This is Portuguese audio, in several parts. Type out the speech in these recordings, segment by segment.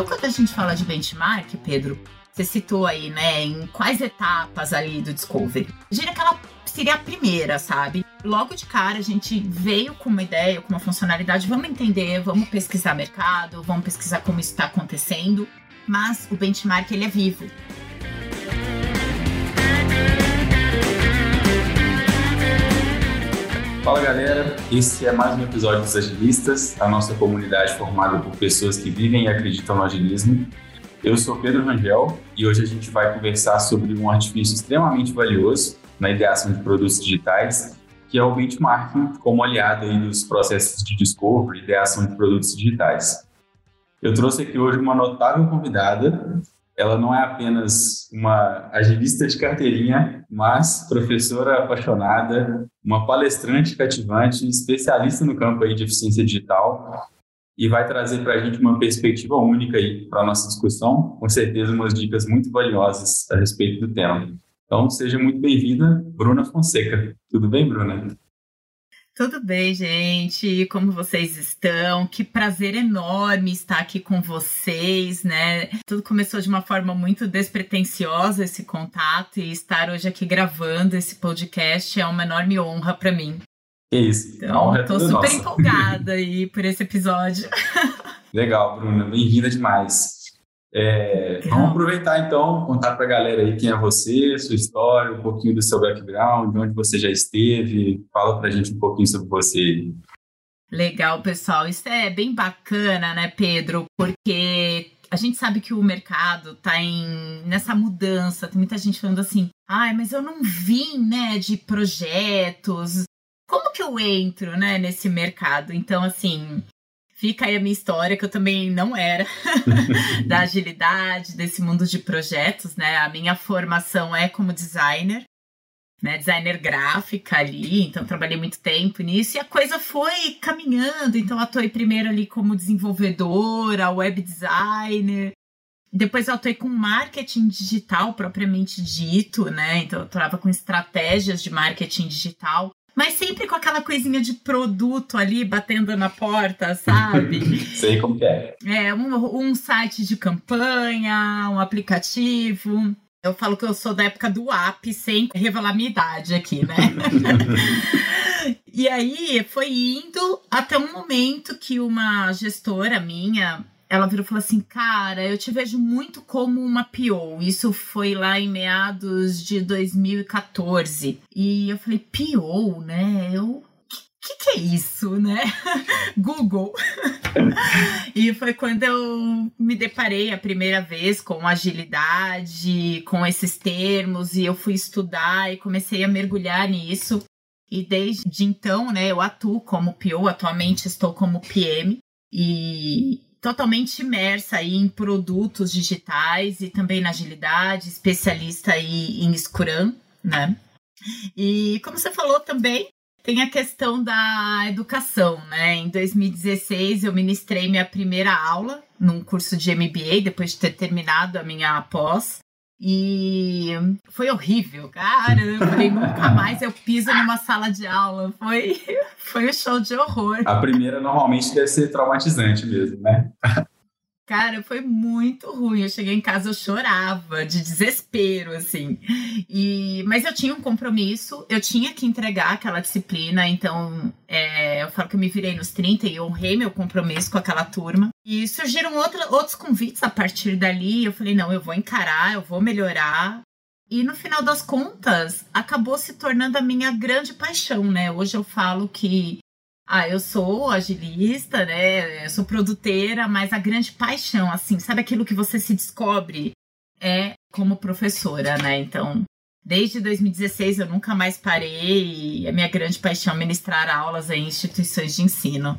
Então, quando a gente fala de benchmark, Pedro, você citou aí, né, em quais etapas ali do Discovery. Eu diria que ela seria a primeira, sabe? Logo de cara a gente veio com uma ideia, com uma funcionalidade, vamos entender, vamos pesquisar mercado, vamos pesquisar como isso está acontecendo, mas o benchmark ele é vivo. Fala galera, esse é mais um episódio dos Agilistas, a nossa comunidade formada por pessoas que vivem e acreditam no agilismo. Eu sou Pedro Rangel e hoje a gente vai conversar sobre um artifício extremamente valioso na ideação de produtos digitais, que é o benchmarking como aliado aí dos processos de discovery e ideação de produtos digitais. Eu trouxe aqui hoje uma notável convidada. Ela não é apenas uma agilista de carteirinha, mas professora apaixonada, uma palestrante cativante, especialista no campo aí de eficiência digital e vai trazer para a gente uma perspectiva única aí para a nossa discussão, com certeza umas dicas muito valiosas a respeito do tema. Então, seja muito bem-vinda, Bruna Fonseca. Tudo bem, Bruna? Tudo bem, gente? Como vocês estão? Que prazer enorme estar aqui com vocês, né? Tudo começou de uma forma muito despretensiosa esse contato e estar hoje aqui gravando esse podcast é uma enorme honra para mim. Que isso. Então, é tô super nossa. empolgada aí por esse episódio. Legal, Bruna. Bem-vinda demais. É, vamos aproveitar então, contar para a galera aí quem é você, sua história, um pouquinho do seu background, onde você já esteve. Fala para a gente um pouquinho sobre você. Legal, pessoal. Isso é bem bacana, né, Pedro? Porque a gente sabe que o mercado está em nessa mudança. Tem muita gente falando assim: "Ai, mas eu não vim, né, de projetos como que eu entro, né, nesse mercado? Então, assim, fica aí a minha história, que eu também não era da agilidade, desse mundo de projetos, né? A minha formação é como designer, né? Designer gráfica ali, então trabalhei muito tempo nisso e a coisa foi caminhando. Então, atuei primeiro ali como desenvolvedora, web designer. Depois eu atuei com marketing digital propriamente dito, né? Então eu atuava com estratégias de marketing digital mas sempre com aquela coisinha de produto ali batendo na porta, sabe? Sei como que é. É, um, um site de campanha, um aplicativo. Eu falo que eu sou da época do app, sem revelar minha idade aqui, né? e aí foi indo até um momento que uma gestora minha ela virou e falou assim: Cara, eu te vejo muito como uma PO. Isso foi lá em meados de 2014. E eu falei: PO, né? Eu. Que, que é isso, né? Google. e foi quando eu me deparei a primeira vez com agilidade, com esses termos, e eu fui estudar e comecei a mergulhar nisso. E desde então, né, eu atuo como PO, atualmente estou como PM. E totalmente imersa aí em produtos digitais e também na agilidade, especialista aí em Scrum, né? E como você falou também, tem a questão da educação, né? Em 2016 eu ministrei minha primeira aula num curso de MBA depois de ter terminado a minha pós. E foi horrível, cara. Eu falei, nunca mais eu piso numa sala de aula. Foi, foi um show de horror. A primeira normalmente deve ser traumatizante mesmo, né? Cara, foi muito ruim. Eu cheguei em casa, eu chorava de desespero, assim. E, mas eu tinha um compromisso, eu tinha que entregar aquela disciplina, então é, eu falo que eu me virei nos 30 e honrei meu compromisso com aquela turma. E surgiram outra, outros convites a partir dali. Eu falei, não, eu vou encarar, eu vou melhorar. E no final das contas, acabou se tornando a minha grande paixão, né? Hoje eu falo que ah, eu sou agilista, né? Eu sou produteira, mas a grande paixão, assim, sabe aquilo que você se descobre é como professora, né? Então, desde 2016 eu nunca mais parei e a minha grande paixão é ministrar aulas em instituições de ensino.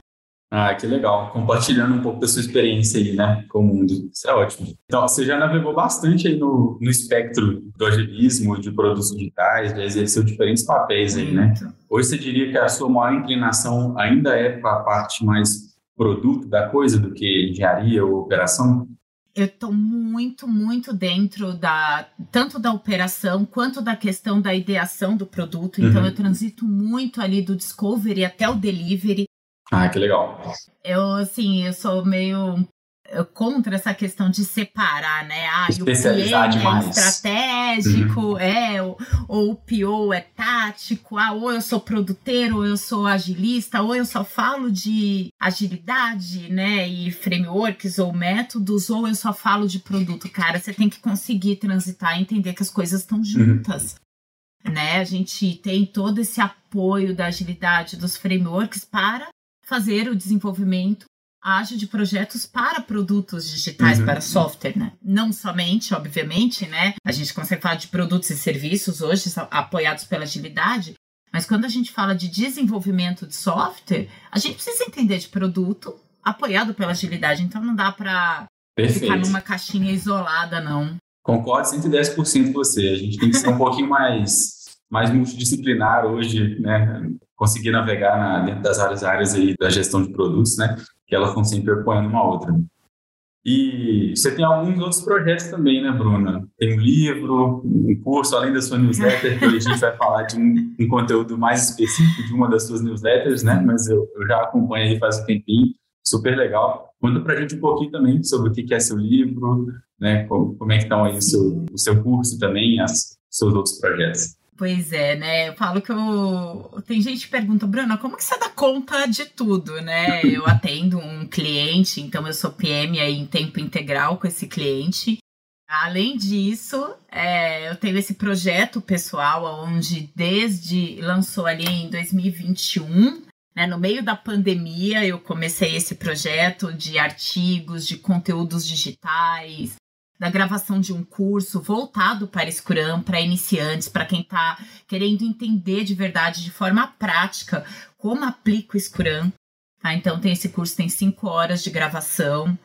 Ah, que legal. Compartilhando um pouco da sua experiência aí, né, com o mundo. Isso é ótimo. Então, você já navegou bastante aí no, no espectro do agilismo, de produtos digitais, já exerceu diferentes papéis aí, né? Hoje você diria que a sua maior inclinação ainda é para a parte mais produto da coisa do que engenharia ou operação? eu estou muito, muito dentro da tanto da operação quanto da questão da ideação do produto. Então uhum. eu transito muito ali do discovery até o delivery. Ah, que legal. Eu, assim, eu sou meio. contra essa questão de separar, né? Ah, o PM é estratégico, uhum. é, ou, ou, o PO é tático, ah, ou eu sou produteiro, ou eu sou agilista, ou eu só falo de agilidade, né? E frameworks ou métodos, ou eu só falo de produto. Cara, você tem que conseguir transitar e entender que as coisas estão uhum. juntas. Uhum. Né? A gente tem todo esse apoio da agilidade dos frameworks para fazer o desenvolvimento ágil de projetos para produtos digitais, uhum. para software, né? Não somente, obviamente, né? A gente consegue falar de produtos e serviços hoje apoiados pela agilidade, mas quando a gente fala de desenvolvimento de software, a gente precisa entender de produto apoiado pela agilidade. Então não dá para ficar numa caixinha isolada, não. Concordo 110% com você. A gente tem que ser um pouquinho mais mais multidisciplinar hoje, né? Conseguir navegar na, dentro das várias áreas aí da gestão de produtos, né? Que elas estão sempre apoiando uma outra. E você tem alguns outros projetos também, né, Bruna? Tem um livro, um curso, além da sua newsletter, que a gente vai falar de um, um, conteúdo mais específico de uma das suas newsletters, né? Mas eu, eu já acompanho aí faz um tempinho, super legal. Conta pra gente um pouquinho também sobre o que é seu livro, né? Como, como é que estão aí o seu, o seu curso também, os seus outros projetos. Pois é, né? Eu falo que eu. Tem gente que pergunta, Bruna, como que você dá conta de tudo, né? Eu atendo um cliente, então eu sou PM aí em tempo integral com esse cliente. Além disso, é, eu tenho esse projeto pessoal, onde desde lançou ali em 2021, né, no meio da pandemia, eu comecei esse projeto de artigos, de conteúdos digitais, da gravação de um curso voltado para Scrum, para iniciantes, para quem está querendo entender de verdade, de forma prática, como aplica o Scrum. Tá? Então, tem esse curso, tem cinco horas de gravação.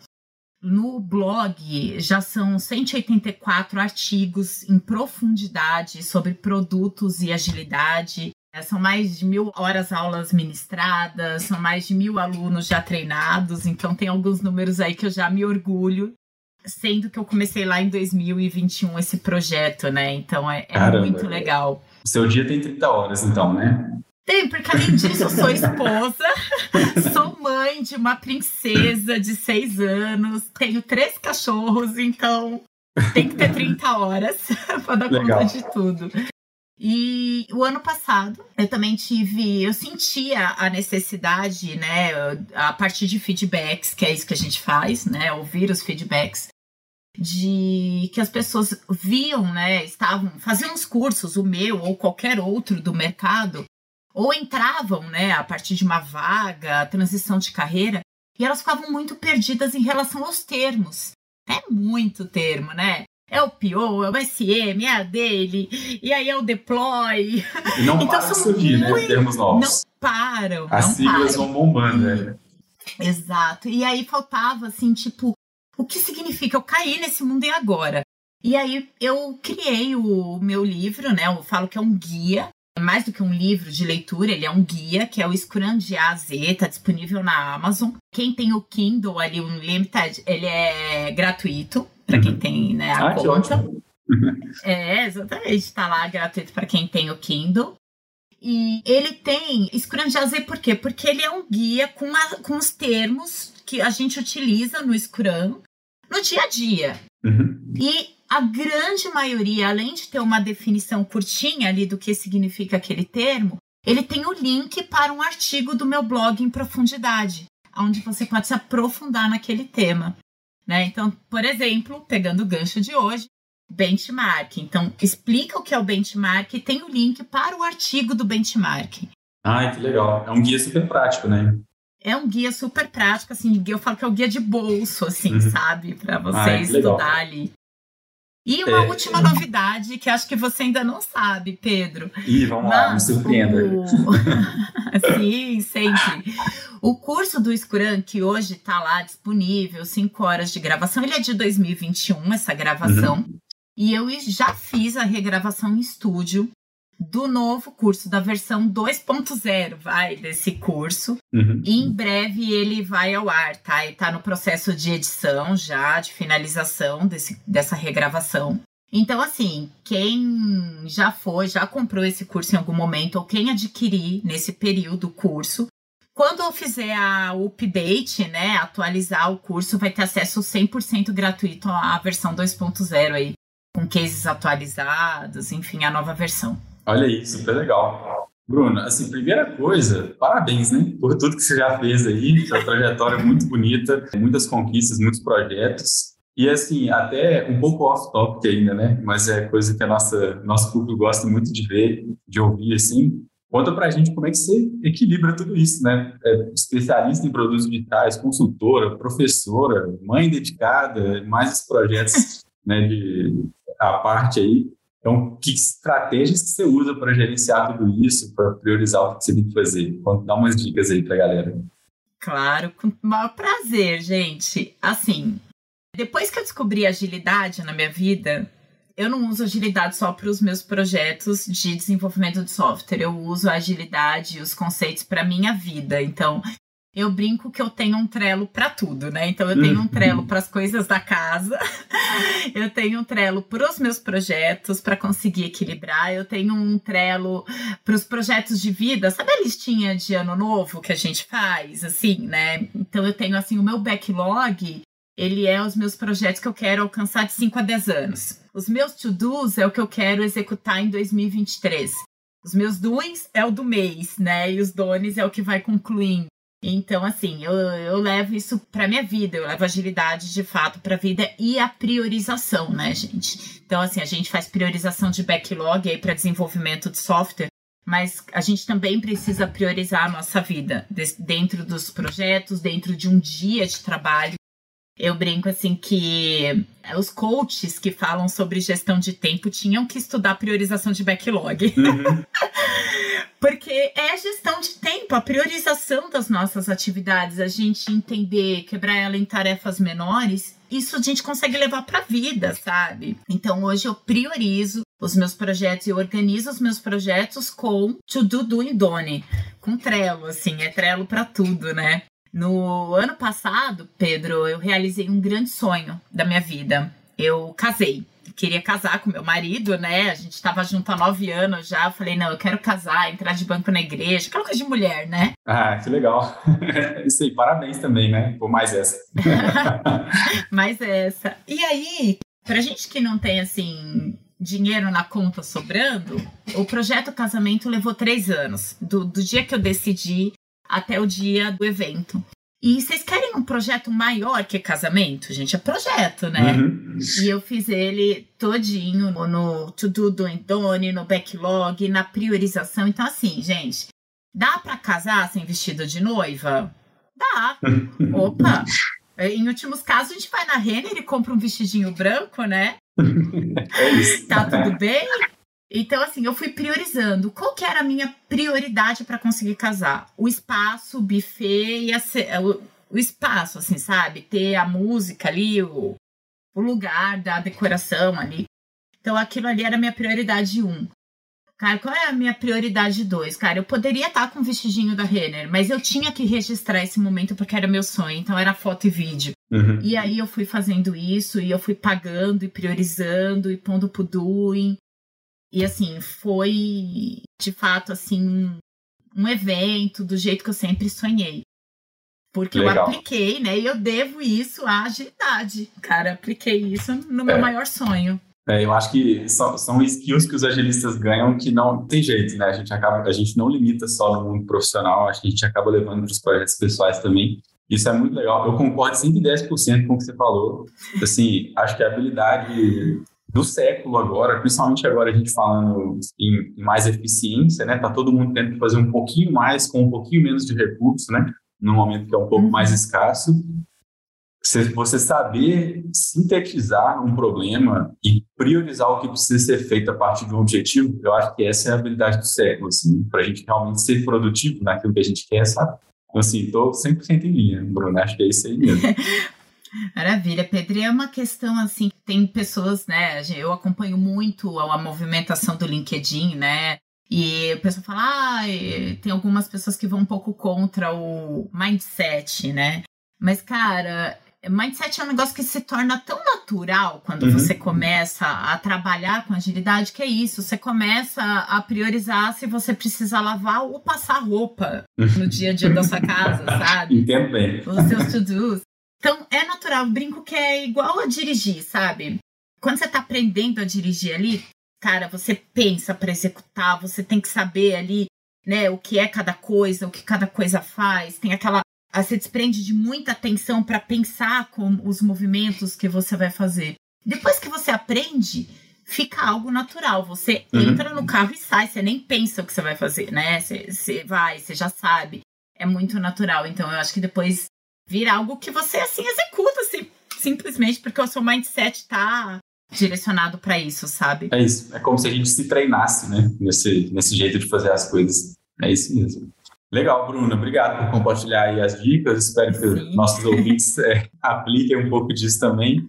No blog já são 184 artigos em profundidade sobre produtos e agilidade. É, são mais de mil horas aulas ministradas, são mais de mil alunos já treinados, então tem alguns números aí que eu já me orgulho sendo que eu comecei lá em 2021 esse projeto, né? Então é, é muito legal. O seu dia tem 30 horas, então, né? Tem, porque além disso, eu sou esposa, sou mãe de uma princesa de seis anos, tenho três cachorros, então tem que ter 30 horas para dar Legal. conta de tudo. E o ano passado eu também tive, eu sentia a necessidade, né, a partir de feedbacks, que é isso que a gente faz, né, ouvir os feedbacks, de que as pessoas viam, né, estavam faziam os cursos, o meu ou qualquer outro do mercado, ou entravam, né, a partir de uma vaga, transição de carreira, e elas ficavam muito perdidas em relação aos termos. É muito termo, né? É o PO, é o SM, é a dele, e aí é o deploy. E não então, para de surgir, né, muito... né? Termos novos. Não param. As não siglas param. vão bombando, né? Exato. E aí faltava, assim, tipo, o que significa eu cair nesse mundo e agora? E aí eu criei o meu livro, né? Eu falo que é um guia, é mais do que um livro de leitura, ele é um guia, que é o Scrum de A a Z, tá disponível na Amazon. Quem tem o Kindle ali, o Unlimited, ele é gratuito para quem uhum. tem né, a ah, conta. é, exatamente, tá lá gratuito para quem tem o Kindle. E ele tem Scrum de A a Z por quê? Porque ele é um guia com, a, com os termos que a gente utiliza no Scrum no dia a dia. Uhum. E a grande maioria, além de ter uma definição curtinha ali do que significa aquele termo, ele tem o link para um artigo do meu blog em profundidade, onde você pode se aprofundar naquele tema. Né? Então, por exemplo, pegando o gancho de hoje, benchmark. Então, explica o que é o benchmark e tem o link para o artigo do benchmark. Ah, que legal. É um guia super prático, né? É um guia super prático, assim, eu falo que é o guia de bolso, assim, uhum. sabe? Para você ah, estudar ali. E uma é... última novidade que acho que você ainda não sabe, Pedro. Ih, vamos lá, me surpreenda. O... Sim, sempre. O curso do Scrum, que hoje está lá disponível, 5 horas de gravação, ele é de 2021, essa gravação. Uhum. E eu já fiz a regravação em estúdio do novo curso, da versão 2.0, vai, desse curso. Uhum. E em breve ele vai ao ar, tá? E tá no processo de edição já, de finalização desse, dessa regravação. Então, assim, quem já foi, já comprou esse curso em algum momento, ou quem adquirir nesse período o curso, Quando eu fizer a update, né, atualizar o curso, vai ter acesso 100% gratuito à versão 2.0 aí, com cases atualizados, enfim, a nova versão. Olha aí, super legal. Bruno, assim, primeira coisa, parabéns, né, por tudo que você já fez aí, sua trajetória muito bonita, muitas conquistas, muitos projetos. E assim, até um pouco off-topic ainda, né, mas é coisa que a nossa, nosso público gosta muito de ver, de ouvir, assim. Conta pra gente como é que você equilibra tudo isso, né? É especialista em produtos digitais, consultora, professora, mãe dedicada, mais os projetos né, de, a parte aí. Então, que estratégias que você usa para gerenciar tudo isso, para priorizar o que você tem que fazer? Dá umas dicas aí para a galera. Claro, com o maior prazer, gente. Assim, depois que eu descobri agilidade na minha vida, eu não uso agilidade só para os meus projetos de desenvolvimento de software. Eu uso a agilidade e os conceitos para minha vida. Então, eu brinco que eu tenho um trelo para tudo, né? Então eu tenho um trelo para as coisas da casa, eu tenho um trelo para os meus projetos para conseguir equilibrar, eu tenho um trelo para os projetos de vida, sabe a listinha de ano novo que a gente faz, assim, né? Então eu tenho assim o meu backlog, ele é os meus projetos que eu quero alcançar de 5 a 10 anos. Os meus to-dos é o que eu quero executar em 2023. Os meus doings é o do mês, né? E os dones é o que vai concluindo. Então, assim, eu, eu levo isso para minha vida, eu levo agilidade de fato para a vida e a priorização, né, gente? Então, assim, a gente faz priorização de backlog aí para desenvolvimento de software, mas a gente também precisa priorizar a nossa vida dentro dos projetos, dentro de um dia de trabalho. Eu brinco assim que os coaches que falam sobre gestão de tempo tinham que estudar priorização de backlog. Uhum. Porque é a gestão de tempo, a priorização das nossas atividades, a gente entender, quebrar ela em tarefas menores, isso a gente consegue levar para a vida, sabe? Então hoje eu priorizo os meus projetos e organizo os meus projetos com To Do, Do e Done, com Trello, assim, é Trello para tudo, né? No ano passado, Pedro, eu realizei um grande sonho da minha vida. Eu casei. Queria casar com meu marido, né? A gente estava junto há nove anos já. Falei, não, eu quero casar, entrar de banco na igreja, aquela coisa de mulher, né? Ah, que legal. Isso aí, parabéns também, né? Por mais essa. mais essa. E aí, pra gente que não tem, assim, dinheiro na conta sobrando, o projeto casamento levou três anos. Do, do dia que eu decidi até o dia do evento. E vocês querem um projeto maior que casamento? Gente, é projeto, né? Uhum. E eu fiz ele todinho no, no To Do do Endone, no backlog, na priorização. Então, assim, gente, dá para casar sem vestido de noiva? Dá. Opa! Em últimos casos, a gente vai na Renner e compra um vestidinho branco, né? É. Tá tudo bem? Então, assim, eu fui priorizando. Qual que era a minha prioridade para conseguir casar? O espaço, o buffet e a, o, o, espaço, assim, sabe? Ter a música ali, o, o lugar da decoração ali. Então, aquilo ali era a minha prioridade um. Cara, qual é a minha prioridade dois? Cara, eu poderia estar com o vestidinho da Renner, mas eu tinha que registrar esse momento porque era meu sonho, então era foto e vídeo. Uhum. E aí eu fui fazendo isso, e eu fui pagando e priorizando e pondo pro doing. E assim, foi de fato assim um evento do jeito que eu sempre sonhei. Porque Legal. eu apliquei, né? E eu devo isso à agilidade. Cara, apliquei isso no meu é. maior sonho. É, eu acho que são, são skills que os agilistas ganham que não tem jeito, né? A gente acaba, a gente não limita só no mundo profissional, acho que a gente acaba levando para os projetos pessoais também. Isso é muito legal. Eu concordo 110% com o que você falou. Assim, acho que a habilidade do século agora, principalmente agora a gente falando em, mais eficiência, né? Tá todo mundo tentando fazer um pouquinho mais com um pouquinho menos de recurso, né? No momento que é um pouco mais uhum. escasso. Você saber sintetizar um problema e priorizar o que precisa ser feito a partir de um objetivo, eu acho que essa é a habilidade do século, assim, para a gente realmente ser produtivo naquilo que a gente quer, sabe? Então, assim, estou 100% em linha, Bruno, acho que é isso aí mesmo. Maravilha, Pedro. é uma questão assim, tem pessoas, né? Eu acompanho muito a, movimentação do LinkedIn, né? E o pessoal fala, ah, tem algumas pessoas que vão um pouco contra o mindset, né? Mas, cara, Mindset é um negócio que se torna tão natural quando uhum. você começa a trabalhar com agilidade, que é isso. Você começa a priorizar se você precisa lavar ou passar roupa no dia a dia da sua casa, sabe? Entendo bem. Os seus to-dos. Então, é natural. Brinco que é igual a dirigir, sabe? Quando você tá aprendendo a dirigir ali, cara, você pensa para executar, você tem que saber ali, né, o que é cada coisa, o que cada coisa faz. Tem aquela você desprende de muita atenção para pensar com os movimentos que você vai fazer. Depois que você aprende, fica algo natural. Você uhum. entra no carro e sai, você nem pensa o que você vai fazer, né? Você, você vai, você já sabe. É muito natural. Então, eu acho que depois vira algo que você assim executa, assim, simplesmente porque o seu mindset tá direcionado para isso, sabe? É isso. É como se a gente se treinasse, né? Nesse, nesse jeito de fazer as coisas. É isso mesmo. Legal, Bruna. Obrigado por compartilhar aí as dicas. Espero que Sim. nossos ouvintes é, apliquem um pouco disso também.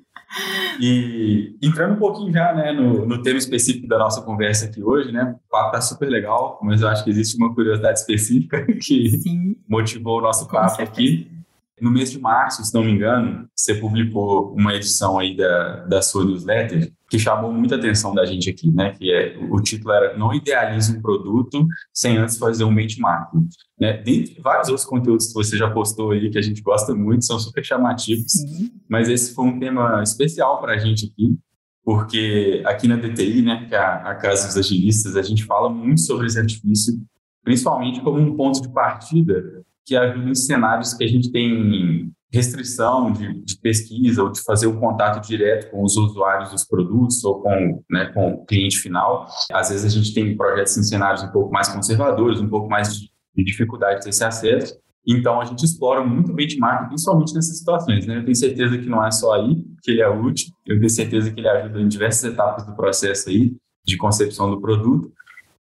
E entrando um pouquinho já né, no, no tema específico da nossa conversa aqui hoje, né? O papo tá super legal, mas eu acho que existe uma curiosidade específica que Sim. motivou o nosso papo aqui. No mês de março, se não me engano, você publicou uma edição aí da, da sua newsletter que chamou muita atenção da gente aqui, né? Que é o título era Não idealize um produto sem antes fazer um benchmarking. Né? Dentre vários outros conteúdos que você já postou aí que a gente gosta muito, são super chamativos, uhum. mas esse foi um tema especial para a gente aqui, porque aqui na DTI, né, que é a, a Casa dos Agilistas, a gente fala muito sobre esse artifício, principalmente como um ponto de partida que ajuda em cenários que a gente tem restrição de, de, pesquisa ou de fazer um contato direto com os usuários dos produtos ou com, né, com o cliente final. Às vezes a gente tem projetos em cenários um pouco mais conservadores, um pouco mais de, de dificuldade de ter esse acesso. Então a gente explora muito o benchmark, principalmente nessas situações. Né? Eu tenho certeza que não é só aí que ele é útil, eu tenho certeza que ele ajuda em diversas etapas do processo aí de concepção do produto.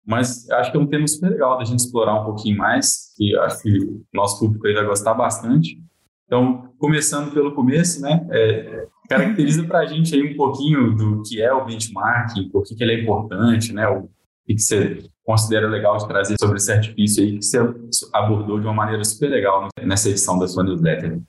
Mas acho que é um tema super legal da gente explorar um pouquinho mais, e acho que o nosso público aí vai gostar bastante. Então, começando pelo começo, né, é, caracteriza para a gente aí um pouquinho do que é o benchmarking, por que, que ele é importante, né, o que, que você considera legal de trazer sobre esse artifício aí que você abordou de uma maneira super legal nessa edição da sua newsletter.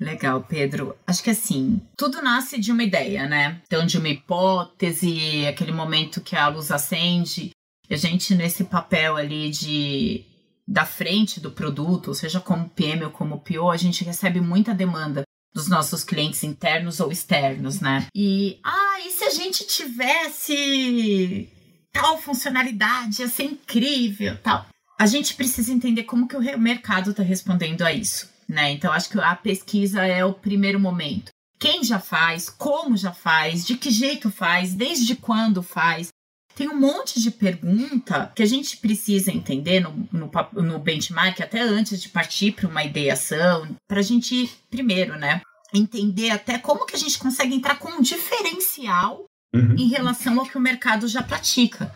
Legal, Pedro. Acho que assim, tudo nasce de uma ideia, né? Então, de uma hipótese, aquele momento que a luz acende, e a gente, nesse papel ali de da frente do produto, seja como PM ou como PO, a gente recebe muita demanda dos nossos clientes internos ou externos, né? E, ah, e se a gente tivesse tal funcionalidade, ia ser incrível, tal. A gente precisa entender como que o mercado está respondendo a isso, né? Então, acho que a pesquisa é o primeiro momento. Quem já faz, como já faz, de que jeito faz, desde quando faz, tem um monte de pergunta que a gente precisa entender no, no, no benchmark, até antes de partir para uma ideação, para a gente, primeiro, né, entender até como que a gente consegue entrar com um diferencial uhum. em relação ao que o mercado já pratica.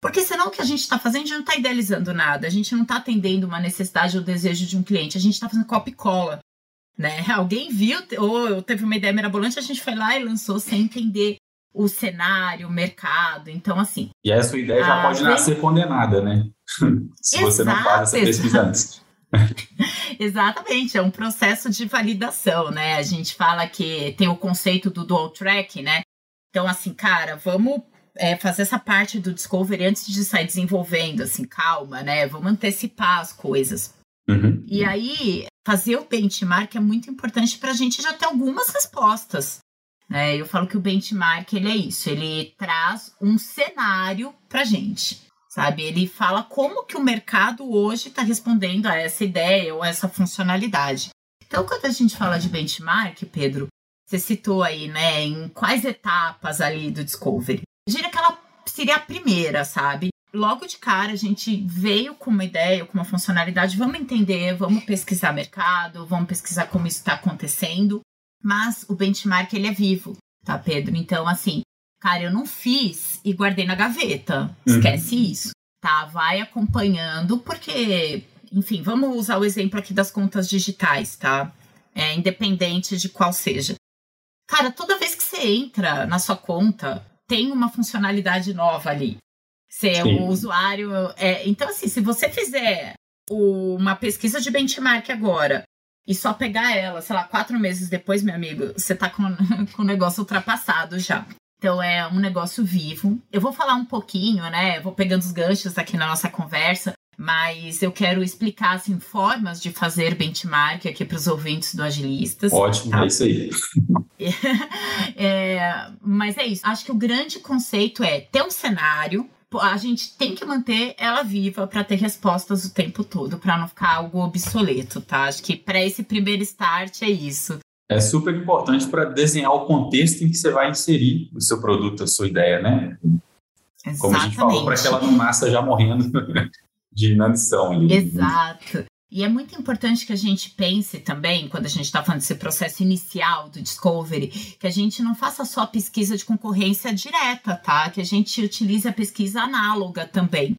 Porque senão o que a gente está fazendo, a gente não está idealizando nada, a gente não está atendendo uma necessidade ou desejo de um cliente, a gente está fazendo copy cola. Né? Alguém viu, ou teve uma ideia mirabolante, a gente foi lá e lançou sem entender o cenário, o mercado. Então, assim. E a sua ideia já pode nascer condenada, né? Se Exato, você não faz essa pesquisa antes. Exatamente, é um processo de validação, né? A gente fala que tem o conceito do dual track, né? Então, assim, cara, vamos é, fazer essa parte do discovery antes de sair desenvolvendo, assim, calma, né? Vamos antecipar as coisas. Uhum. E aí, fazer o benchmark é muito importante para a gente já ter algumas respostas. Né? Eu falo que o benchmark ele é isso, ele traz um cenário para gente, sabe? Ele fala como que o mercado hoje está respondendo a essa ideia ou essa funcionalidade. Então, quando a gente fala de benchmark, Pedro, você citou aí, né, em quais etapas ali do discovery? Eu diria que ela seria a primeira, sabe? Logo de cara, a gente veio com uma ideia, com uma funcionalidade, vamos entender, vamos pesquisar mercado, vamos pesquisar como isso está acontecendo mas o benchmark ele é vivo, tá, Pedro? Então, assim, cara, eu não fiz e guardei na gaveta. Uhum. Esquece uhum. isso, tá? Vai acompanhando, porque, enfim, vamos usar o exemplo aqui das contas digitais, tá? É, independente de qual seja. Cara, toda vez que você entra na sua conta, tem uma funcionalidade nova ali. Você é o usuário. É, então, assim, se você fizer uma pesquisa de benchmark agora e só pegar ela, sei lá, quatro meses depois, meu amigo, você tá com, com o negócio ultrapassado já. Então é um negócio vivo. Eu vou falar um pouquinho, né? Vou pegando os ganchos aqui na nossa conversa, mas eu quero explicar assim formas de fazer benchmark aqui para os ouvintes do Agilistas. Ótimo, tá? é isso aí. é, mas é isso. Acho que o grande conceito é ter um cenário a gente tem que manter ela viva para ter respostas o tempo todo, para não ficar algo obsoleto, tá? Acho que para esse primeiro start é isso. É super importante para desenhar o contexto em que você vai inserir o seu produto, a sua ideia, né? Exatamente. Como a gente falou, para que ela não nasça já morrendo de inanição. Ali. Exato. E é muito importante que a gente pense também, quando a gente está falando desse processo inicial do discovery, que a gente não faça só pesquisa de concorrência direta, tá? Que a gente utilize a pesquisa análoga também.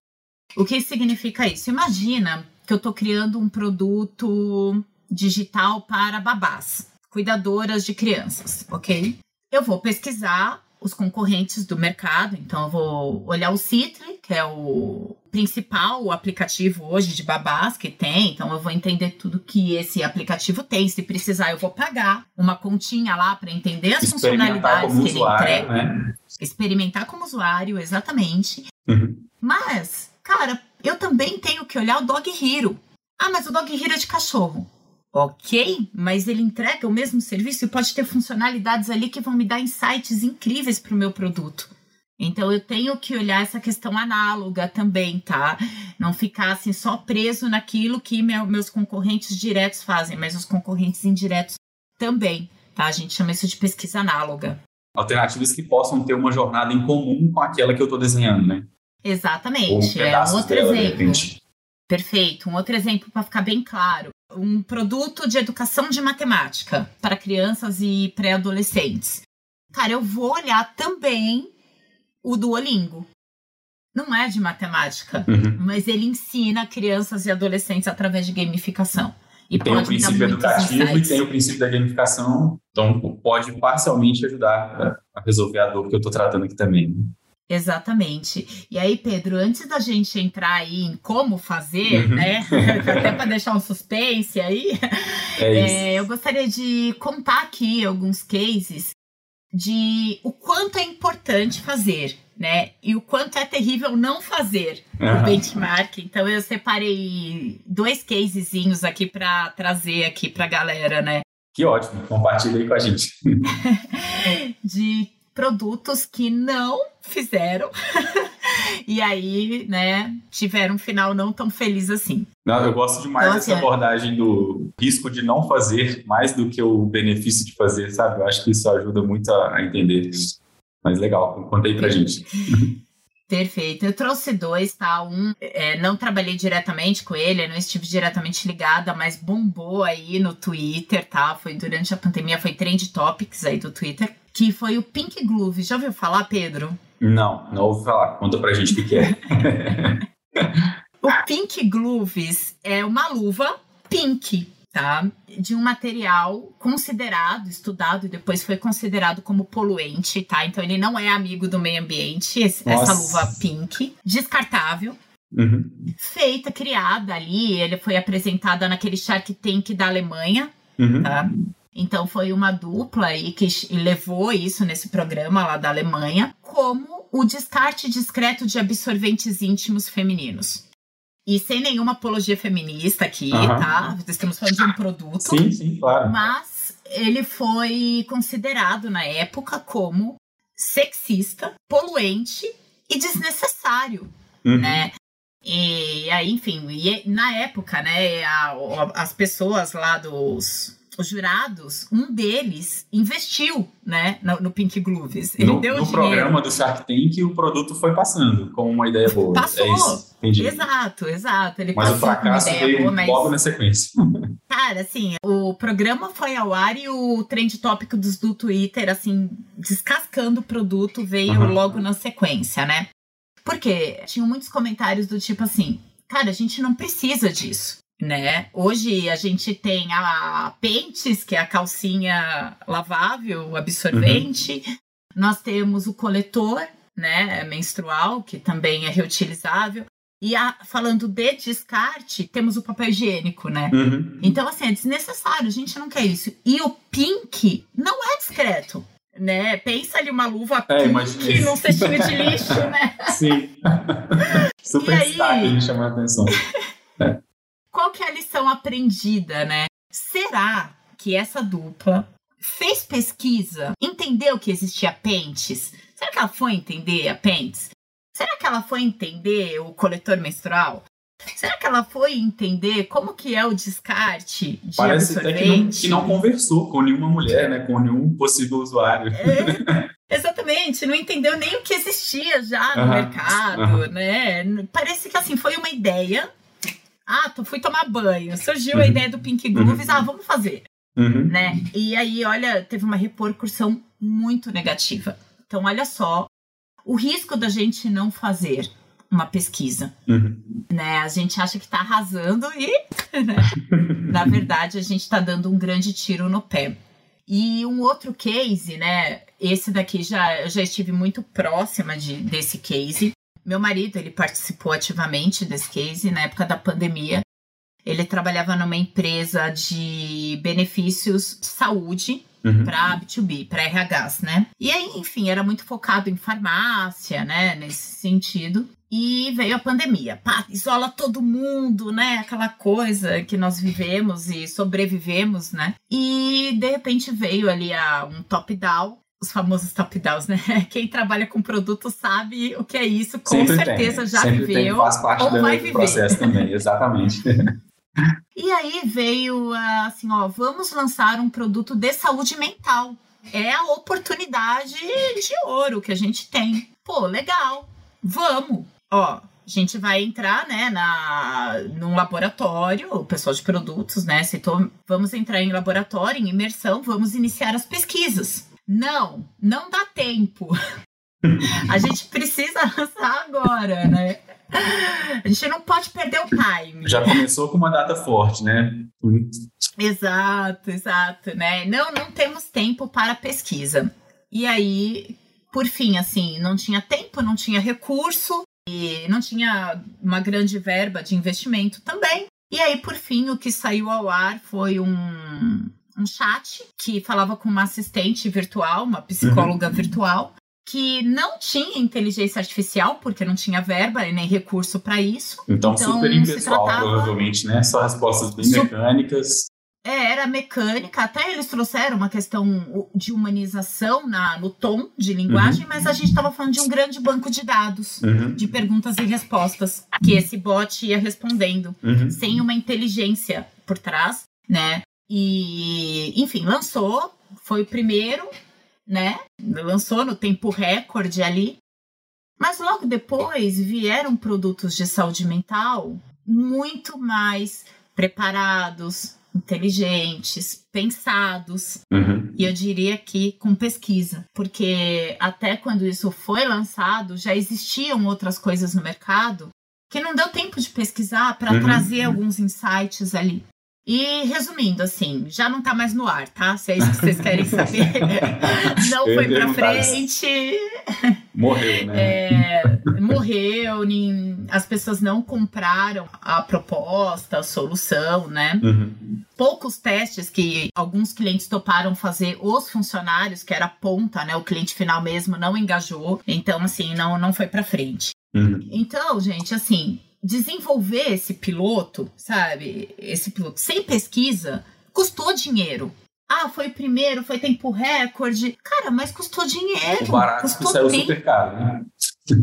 O que significa isso? Imagina que eu estou criando um produto digital para babás, cuidadoras de crianças, ok? Eu vou pesquisar os concorrentes do mercado. Então, eu vou olhar o Citly, que é o principal aplicativo hoje de babás que tem. Então, eu vou entender tudo que esse aplicativo tem. Se precisar, eu vou pagar uma continha lá para entender as funcionalidades que ele usuário, entrega. Né? Experimentar como usuário, exatamente. Uhum. Mas, cara, eu também tenho que olhar o Dog Hero. Ah, mas o Dog Hero é de cachorro. Ok, mas ele entrega o mesmo serviço e pode ter funcionalidades ali que vão me dar insights incríveis para o meu produto. Então eu tenho que olhar essa questão análoga também, tá? Não ficar assim só preso naquilo que meu, meus concorrentes diretos fazem, mas os concorrentes indiretos também, tá? A gente chama isso de pesquisa análoga. Alternativas que possam ter uma jornada em comum com aquela que eu estou desenhando, né? Exatamente. Um é um outro dela, exemplo. Perfeito. Um outro exemplo para ficar bem claro um produto de educação de matemática para crianças e pré-adolescentes. Cara, eu vou olhar também o Duolingo. Não é de matemática, uhum. mas ele ensina crianças e adolescentes através de gamificação. E tem o princípio educativo insights. e tem o princípio da gamificação, então pode parcialmente ajudar a resolver a dor que eu estou tratando aqui também. Exatamente. E aí, Pedro, antes da gente entrar aí em como fazer, uhum. né? Até para deixar um suspense aí, é é, eu gostaria de contar aqui alguns cases de o quanto é importante fazer, né? E o quanto é terrível não fazer uhum. o benchmark. Então eu separei dois casezinhos aqui para trazer aqui para a galera, né? Que ótimo, compartilha aí com a gente. de produtos que não fizeram. e aí, né, tiveram um final não tão feliz assim. Não, eu gosto demais então, dessa assim, abordagem do risco de não fazer mais do que o benefício de fazer, sabe? Eu acho que isso ajuda muito a, entender isso. Mas legal, conta aí pra gente. Perfeito. Eu trouxe dois, tá? Um, é, não trabalhei diretamente com ele, não estive diretamente ligada, mas bombou aí no Twitter, tá? Foi durante a pandemia, foi trend topics aí do Twitter que foi o Pink Glove. Já ouviu falar, Pedro? Não, não ouvi falar. Conta pra gente o que, que é. o Pink Gloves é uma luva pink, tá? De um material considerado, estudado e depois foi considerado como poluente, tá? Então ele não é amigo do meio ambiente, esse, essa luva pink, descartável. Uhum. Feita, criada ali, ele foi apresentada naquele Shark Tank da Alemanha, uhum. tá? Então foi uma dupla aí que levou isso nesse programa lá da Alemanha, como o descarte discreto de absorventes íntimos femininos. E sem nenhuma apologia feminista aqui, uhum. tá? Estamos falando de um produto. Sim, sim, claro. Mas ele foi considerado na época como sexista, poluente e desnecessário, uhum. né? E aí, enfim, e na época, né, a, as pessoas lá dos os jurados, um deles investiu, né, no, no Pink Grooves. Ele no, deu no programa do Shark Tank, o produto foi passando com uma ideia boa. Passou. É isso. Entendi. Exato, exato. Ele mas o fracasso veio boa, mas... logo na sequência. Cara, assim, o programa foi ao ar e o trend tópico dos, do Twitter, assim, descascando o produto, veio uhum. logo na sequência, né? Porque tinham muitos comentários do tipo assim, cara, a gente não precisa disso né? Hoje a gente tem a Pentes, que é a calcinha lavável, absorvente. Uhum. Nós temos o coletor, né, menstrual, que também é reutilizável. E a, falando de descarte, temos o papel higiênico, né? Uhum. Então, assim, é desnecessário, a gente não quer isso. E o pink não é discreto, né? Pensa ali uma luva É, pink num cestinho de lixo, né? Sim. Super E aí? me chamou a atenção. Qual que é a lição aprendida, né? Será que essa dupla fez pesquisa, entendeu que existia pentes? Será que ela foi entender a pentes? Será que ela foi entender o coletor menstrual? Será que ela foi entender como que é o descarte de Parece até que não, que não conversou com nenhuma mulher, né? Com nenhum possível usuário. É, exatamente, não entendeu nem o que existia já no mercado, né? Parece que assim foi uma ideia. Ah, tu fui tomar banho, surgiu a Uhum. ideia do Pink Grooves, ah, vamos fazer, Uhum. né? E aí, olha, teve uma repercussão muito negativa. Então, olha só, o risco da gente não fazer uma pesquisa, Uhum. né? A gente acha que tá arrasando e, né? na verdade, a gente tá dando um grande tiro no pé. E um outro case, né? Esse daqui já eu já estive muito próxima de, desse case. Meu marido, ele participou ativamente desse case na época da pandemia. Ele trabalhava numa empresa de benefícios de saúde Uhum. para B2B, para RHs, né? E aí, enfim, era muito focado em farmácia, né? Nesse sentido. E veio a pandemia. Pá, isola todo mundo, né? Aquela coisa que nós vivemos e sobrevivemos, né? E de repente veio ali a, um top-down. Os famosos top-downs, né? Quem trabalha com produto sabe o que é isso, com Sempre certeza tem. já Sempre viveu. tem, faz parte ou do vai viver. processo também, exatamente. E aí veio assim, ó, vamos lançar um produto de saúde mental. É a oportunidade de ouro que a gente tem. Pô, legal. Vamos. Ó, a gente vai entrar, né, na num laboratório, o pessoal de produtos, né, citou, vamos entrar em laboratório, em imersão, vamos iniciar as pesquisas. Não, não dá tempo. A gente precisa lançar agora, né? A gente não pode perder o time. Já começou com uma data forte, né? Exato, exato, né? Não, não temos tempo para pesquisa. E aí, por fim, assim, não tinha tempo, não tinha recurso e não tinha uma grande verba de investimento também. E aí, por fim, o que saiu ao ar foi um, um chat que falava com uma assistente virtual, uma psicóloga virtual, que não tinha inteligência artificial, porque não tinha verba e nem recurso para isso. Então, Então, super impessoal, tratava- provavelmente, né? Só respostas bem mecânicas. É, era mecânica, até eles trouxeram uma questão de humanização na, no tom de linguagem, mas a gente estava falando de um grande banco de dados, Uhum, de perguntas e respostas, que esse bot ia respondendo, uhum. sem uma inteligência por trás, né? E, enfim, lançou, foi o primeiro, né? Lançou no tempo recorde ali. Mas logo depois vieram produtos de saúde mental muito mais preparados, inteligentes, pensados, Uhum. e eu diria que com pesquisa, porque até quando isso foi lançado, já existiam outras coisas no mercado que não deu tempo de pesquisar para Uhum. trazer alguns insights ali. E resumindo, assim, já não tá mais no ar, tá? Se é isso que vocês querem saber. não foi pra frente, Morreu, né? é, morreu, nin- as pessoas não compraram a proposta, a solução, né? Uhum. poucos testes que alguns clientes toparam fazer os funcionários, que era a ponta, né? O cliente final mesmo não engajou, então assim, não não foi para frente. Uhum. Então, gente, assim, desenvolver esse piloto, sabe? Esse piloto sem pesquisa custou dinheiro. Ah, foi o primeiro, foi tempo recorde. Cara, mas custou dinheiro. O barato que custou saiu tempo. super caro, né?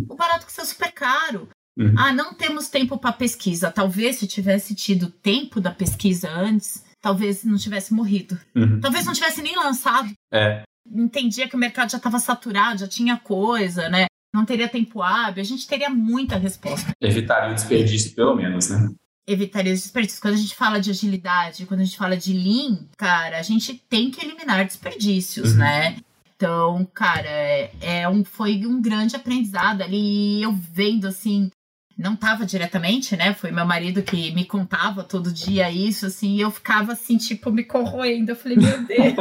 O barato que saiu super caro. Uhum. Ah, não temos tempo para pesquisa. Talvez se tivesse tido tempo da pesquisa antes, talvez não tivesse morrido. Uhum. Talvez não tivesse nem lançado. É. Entendia que o mercado já estava saturado, já tinha coisa, né? Não teria tempo hábil, a gente teria muita resposta. Evitaria o desperdício, pelo menos, né? Evitaria os desperdícios. Quando a gente fala de agilidade, quando a gente fala de lean, cara, a gente tem que eliminar desperdícios, Uhum. né? Então, cara, é, é um, foi um grande aprendizado ali. E eu vendo assim, não tava diretamente, né? Foi meu marido que me contava todo dia isso, assim, e eu ficava assim, tipo, me corroendo. Eu falei, meu Deus.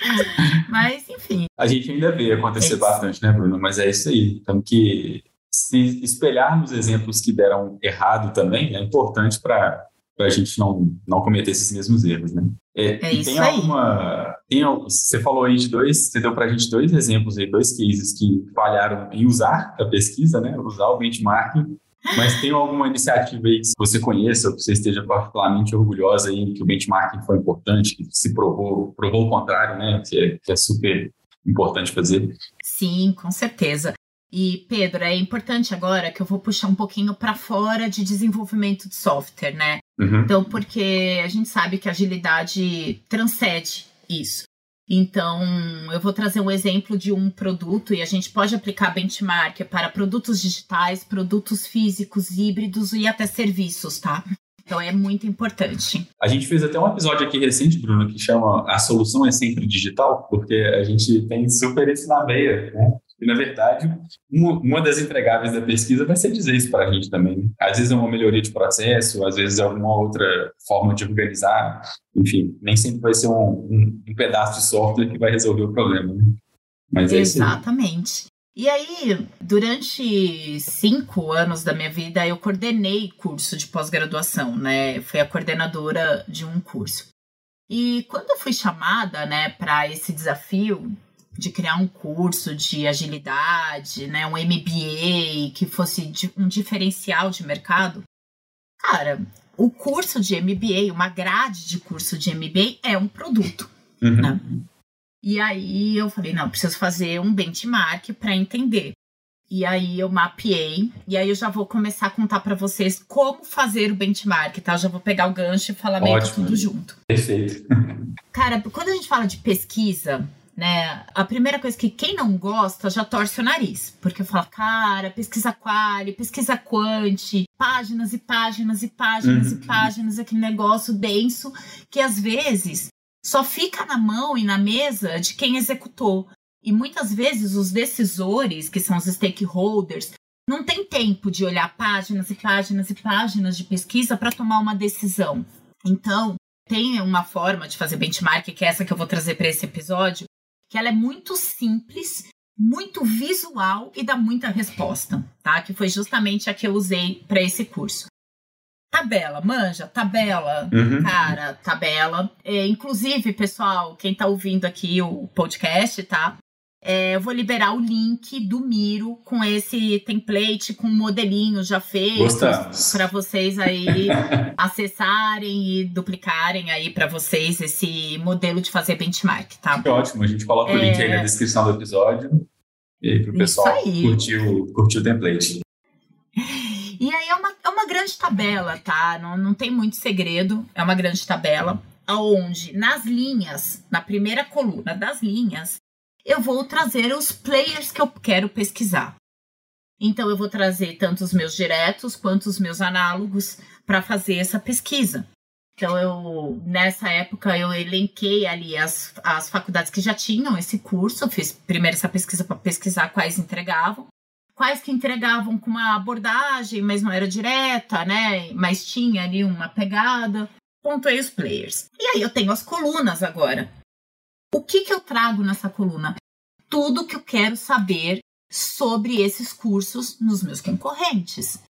Mas, enfim, A gente ainda vê acontecer É bastante, né, Bruno? Mas é isso aí. Temos que se espelhar nos exemplos que deram errado também é importante para a gente não, não cometer esses mesmos erros, né? É, é isso tem alguma, tem, você falou aí de dois, você deu para a gente dois exemplos aí, dois cases que falharam em usar a pesquisa, né? Usar o benchmarking mas tem alguma iniciativa aí que você conheça, ou que você esteja particularmente orgulhosa aí, que o benchmarking foi importante, que se provou, provou o contrário, né? Que é, que é super importante fazer? Sim, com certeza. E, Pedro, é importante agora que eu vou puxar um pouquinho para fora de desenvolvimento de software, né? Uhum. Então, porque a gente sabe que a agilidade transcende isso. Então, eu vou trazer um exemplo de um produto e a gente pode aplicar benchmark para produtos digitais, produtos físicos, híbridos e até serviços, tá? Então é muito importante. A gente fez até um episódio aqui recente, Bruno, que chama A Solução é Sempre Digital, porque a gente tem super isso na veia, né? E, na verdade, uma das entregáveis da pesquisa vai ser dizer isso para a gente também. Né? Às vezes é uma melhoria de processo, às vezes é alguma outra forma de organizar. Enfim, nem sempre vai ser um, um, um pedaço de software que vai resolver o problema. Né? Mas é Exatamente. E aí, durante cinco anos da minha vida, eu coordenei curso de pós-graduação, né? Fui a coordenadora de um curso. E quando eu fui chamada, né, para esse desafio, de criar um curso de agilidade, né, um MBA que fosse um diferencial de mercado, cara, o curso de MBA, uma grade de curso de MBA é um produto, uhum. né? E aí eu falei, não, preciso fazer um benchmark para entender. E aí eu mapeei, e aí eu já vou começar a contar para vocês como fazer o benchmark, tá? Eu já vou pegar o gancho e falar meio tudo junto. Perfeito. Cara, quando a gente fala de pesquisa, né? A primeira coisa que quem não gosta já torce o nariz, porque fala, cara, pesquisa quali, pesquisa quanti, páginas e páginas e páginas uhum. e páginas, aquele negócio denso que às vezes só fica na mão e na mesa de quem executou. E muitas vezes os decisores, que são os stakeholders, não tem tempo de olhar páginas e páginas e páginas de pesquisa para tomar uma decisão. Então, tem uma forma de fazer benchmark, que é essa que eu vou trazer para esse episódio, que ela é muito simples, muito visual e dá muita resposta, tá? Que foi justamente a que eu usei para esse curso. Tabela, manja, tabela, uhum. cara, tabela. É, inclusive, pessoal, quem tá ouvindo aqui o podcast, tá? É, eu vou liberar o link do Miro com esse template, com um modelinho já feito para vocês aí acessarem e duplicarem aí para vocês esse modelo de fazer benchmark, tá? Que ótimo, a gente coloca é... o link aí na é. descrição do episódio e aí pro pessoal curtir o, curtir o template. E aí é uma, é uma grande tabela, tá? Não, não tem muito segredo, é uma grande tabela, aonde nas linhas, na primeira coluna das linhas, eu vou trazer os players que eu quero pesquisar. Então, eu vou trazer tanto os meus diretos quanto os meus análogos para fazer essa pesquisa. Então, eu, nessa época, eu elenquei ali as, as faculdades que já tinham esse curso. Eu fiz primeiro essa pesquisa para pesquisar quais entregavam. Quais que entregavam com uma abordagem, mas não era direta, né? Mas tinha ali uma pegada. Pontuei os players. E aí eu tenho as colunas agora. O que, que eu trago nessa coluna? Tudo que eu quero saber sobre esses cursos nos meus concorrentes.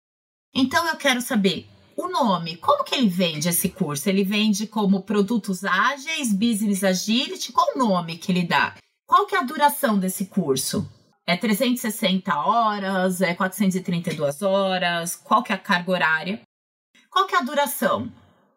Então eu quero saber o nome, como que ele vende esse curso? Ele vende como produtos ágeis, business agility, qual o nome que ele dá? Qual que é a duração desse curso? É 360 horas, é 432 horas, qual que é a carga horária? Qual que é a duração?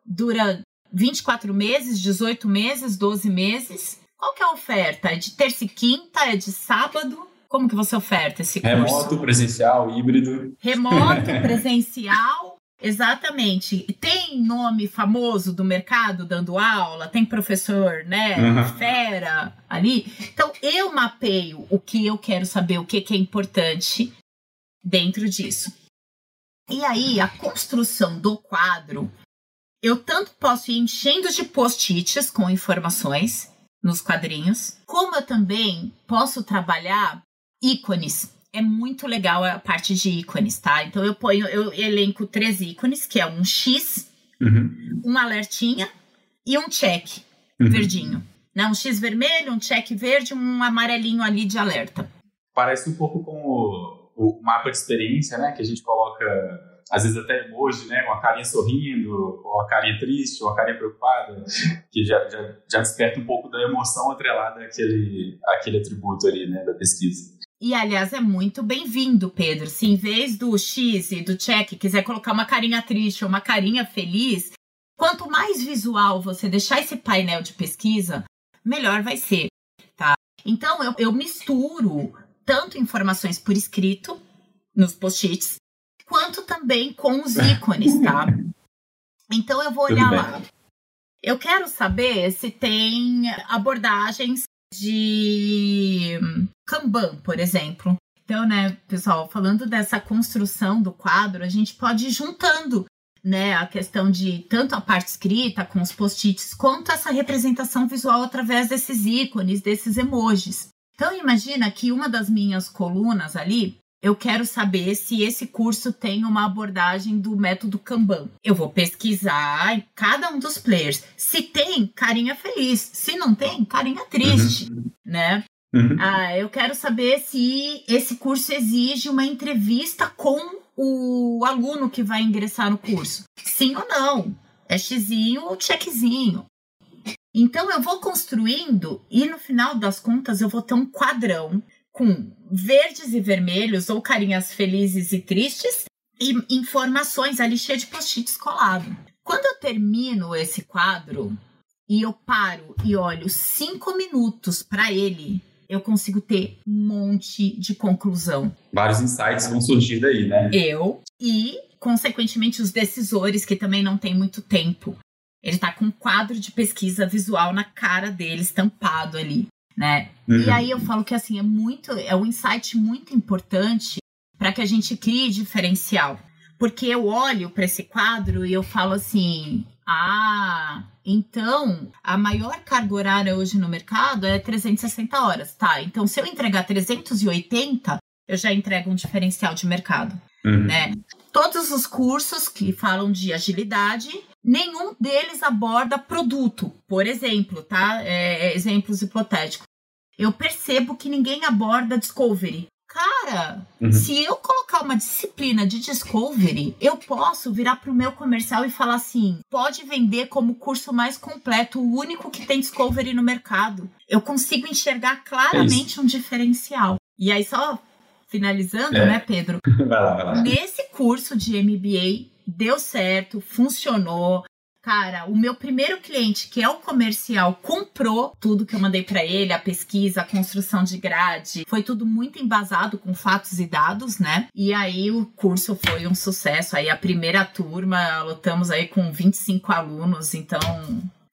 Dura 24 meses, 18 meses, 12 meses? Qual que é a oferta? É de terça e quinta? É de sábado? Como que você oferta esse curso? Remoto, presencial, híbrido. Remoto, presencial. Exatamente. Tem nome famoso do mercado dando aula, tem professor, né, uhum. fera ali. Então, eu mapeio o que eu quero saber, o que, que é importante dentro disso. E aí, a construção do quadro, eu tanto posso ir enchendo de post-its com informações, nos quadrinhos. Como eu também posso trabalhar ícones. É muito legal a parte de ícones, tá? Então eu ponho, eu elenco três ícones, que é um X, uhum. um alertinha e um check uhum. verdinho. Né? Um X vermelho, um check verde, um amarelinho ali de alerta. Parece um pouco com o, o mapa de experiência, né? Que a gente coloca, às vezes até emoji, né? Uma carinha sorrindo, ou uma carinha triste, ou uma carinha preocupada, que já, já, já desperta um pouco da emoção atrelada àquele, àquele atributo ali, né? Da pesquisa. E, aliás, é muito bem-vindo, Pedro. Se em vez do X e do check quiser colocar uma carinha triste ou uma carinha feliz, quanto mais visual você deixar esse painel de pesquisa, melhor vai ser, tá? Então, eu, eu misturo tanto informações por escrito, nos post-its, quanto também com os ícones, tá? Então, eu vou olhar lá. Eu quero saber se tem abordagens de Kanban, por exemplo. Então, né, pessoal, falando dessa construção do quadro, a gente pode ir juntando né, a questão de tanto a parte escrita com os post-its, quanto essa representação visual através desses ícones, desses emojis. Então imagina que uma das minhas colunas ali, eu quero saber se esse curso tem uma abordagem do método Kanban. Eu vou pesquisar em cada um dos players. Se tem, carinha feliz. Se não tem, carinha triste, uhum. né? Uhum. Ah, eu quero saber se esse curso exige uma entrevista com o aluno que vai ingressar no curso. Sim ou não? É xizinho ou checkzinho. Então eu vou construindo e no final das contas eu vou ter um quadrão com verdes e vermelhos ou carinhas felizes e tristes e informações ali cheia de post-its colado. Quando eu termino esse quadro e eu paro e olho cinco minutos para ele, eu consigo ter um monte de conclusão. Vários insights vão surgir daí, né? Eu e, consequentemente, os decisores que também não têm muito tempo. Ele tá com um quadro de pesquisa visual na cara dele, estampado ali, né? Uhum. E aí eu falo que assim é muito, é um insight muito importante para que a gente crie diferencial. Porque eu olho para esse quadro e eu falo assim: "Ah, então, a maior carga horária hoje no mercado é 360 horas, tá? Então, se eu entregar 380, eu já entrego um diferencial de mercado, uhum. né? Todos os cursos que falam de agilidade, nenhum deles aborda produto, por exemplo, tá? É, é exemplos hipotéticos. Eu percebo que ninguém aborda discovery. Cara, uhum. se eu colocar uma disciplina de discovery, eu posso virar pro meu comercial e falar assim: pode vender como curso mais completo, o único que tem discovery no mercado. Eu consigo enxergar claramente é um diferencial. E aí, só finalizando, é. né, Pedro? vai lá, vai lá. Nesse curso de MBA deu certo, funcionou. Cara, o meu primeiro cliente, que é o comercial, comprou tudo que eu mandei para ele, a pesquisa, a construção de grade. Foi tudo muito embasado com fatos e dados, né? E aí o curso foi um sucesso. Aí a primeira turma, lotamos aí com 25 alunos, então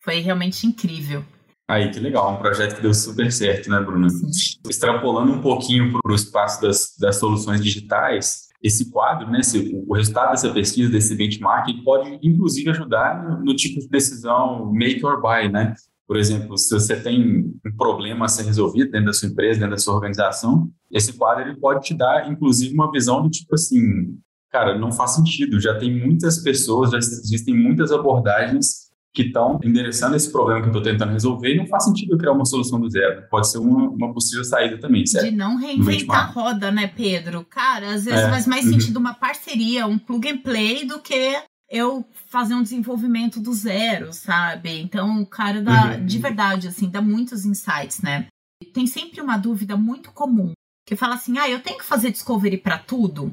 foi realmente incrível. Aí, que legal, um projeto que deu super certo, né, Bruna? Sim. Extrapolando um pouquinho para o espaço das, das soluções digitais, esse quadro, né, esse, o resultado dessa pesquisa, desse benchmark, pode inclusive ajudar no, no, tipo de decisão make or buy, né? Por exemplo, se você tem um problema a ser resolvido dentro da sua empresa, dentro da sua organização, esse quadro ele pode te dar, inclusive, uma visão do tipo assim, cara, não faz sentido, já tem muitas pessoas, já existem muitas abordagens que estão endereçando esse problema que eu estou tentando resolver e não faz sentido eu criar uma solução do zero. Pode ser uma, uma possível saída também, certo? De não reinventar a roda, né, Pedro? Cara, às vezes é. faz mais uhum. sentido uma parceria, um plug and play do que eu fazer um desenvolvimento do zero, sabe? Então, o cara dá, uhum. de verdade, assim, dá muitos insights, né? Tem sempre uma dúvida muito comum, que fala assim, ah, eu tenho que fazer discovery para tudo?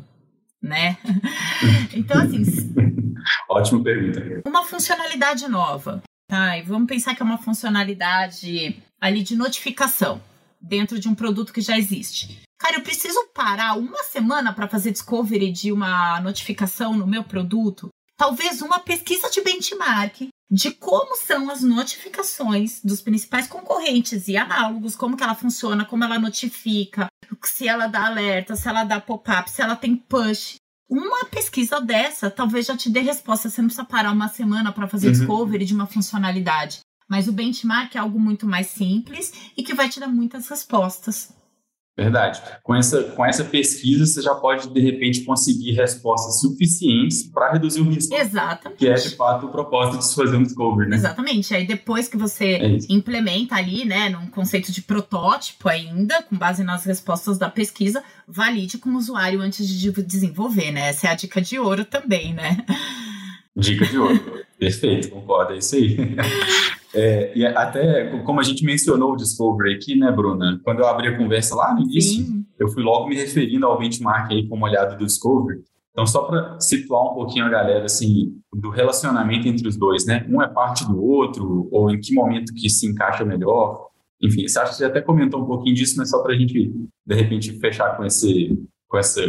Né? então, assim, Ótima pergunta. Uma funcionalidade nova, tá? E vamos pensar que é uma funcionalidade ali de notificação dentro de um produto que já existe. Cara, eu preciso parar uma semana para fazer discovery de uma notificação no meu produto? Talvez uma pesquisa de benchmark de como são as notificações dos principais concorrentes e análogos, como que ela funciona, como ela notifica, se ela dá alerta, se ela dá pop-up, se ela tem push. Uma pesquisa dessa talvez já te dê resposta. Você não precisa parar uma semana para fazer uhum. discovery de uma funcionalidade. Mas o benchmark é algo muito mais simples e que vai te dar muitas respostas. Verdade. Com essa, com essa pesquisa, você já pode, de repente, conseguir respostas suficientes para reduzir o risco. Exatamente. Que é, de fato, o propósito de se fazer um discovery, né? Exatamente. Aí, depois que você é implementa ali, né, num conceito de protótipo ainda, com base nas respostas da pesquisa, valide com o usuário antes de desenvolver, né? Essa é a dica de ouro também, né? Dica de ouro. Perfeito, concordo, é isso aí. É, e até, como a gente mencionou o Discovery aqui, né, Bruna? Quando eu abri a conversa lá no início, Sim. eu fui logo me referindo ao benchmark aí como olhado do Discovery. Então, só para situar um pouquinho a galera, assim, do relacionamento entre os dois, né? Um é parte do outro, ou em que momento que se encaixa melhor. Enfim, você acha que você até comentou um pouquinho disso, mas só para a gente, de repente, fechar com esse, com, essa,